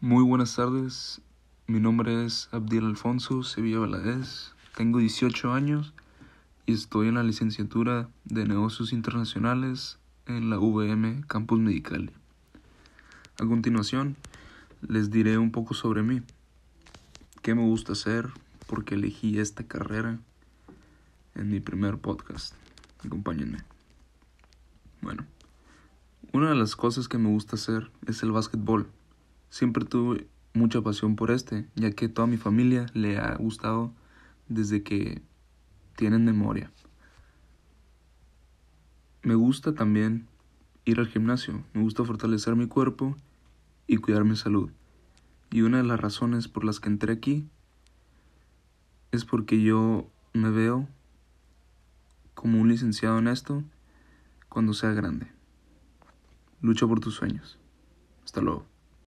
Muy buenas tardes, mi nombre es Abdiel Alfonso Sevilla Valadez, tengo 18 años y estoy en la licenciatura de Negocios Internacionales en la VM Campus Medical. A continuación, les diré un poco sobre mí, qué me gusta hacer, por qué elegí esta carrera en mi primer podcast. Acompáñenme. Bueno, una de las cosas que me gusta hacer es el básquetbol. Siempre tuve mucha pasión por este, ya que toda mi familia le ha gustado desde que tienen memoria. Me gusta también ir al gimnasio, me gusta fortalecer mi cuerpo y cuidar mi salud. Y una de las razones por las que entré aquí es porque yo me veo como un licenciado en esto cuando sea grande. Lucha por tus sueños. Hasta luego.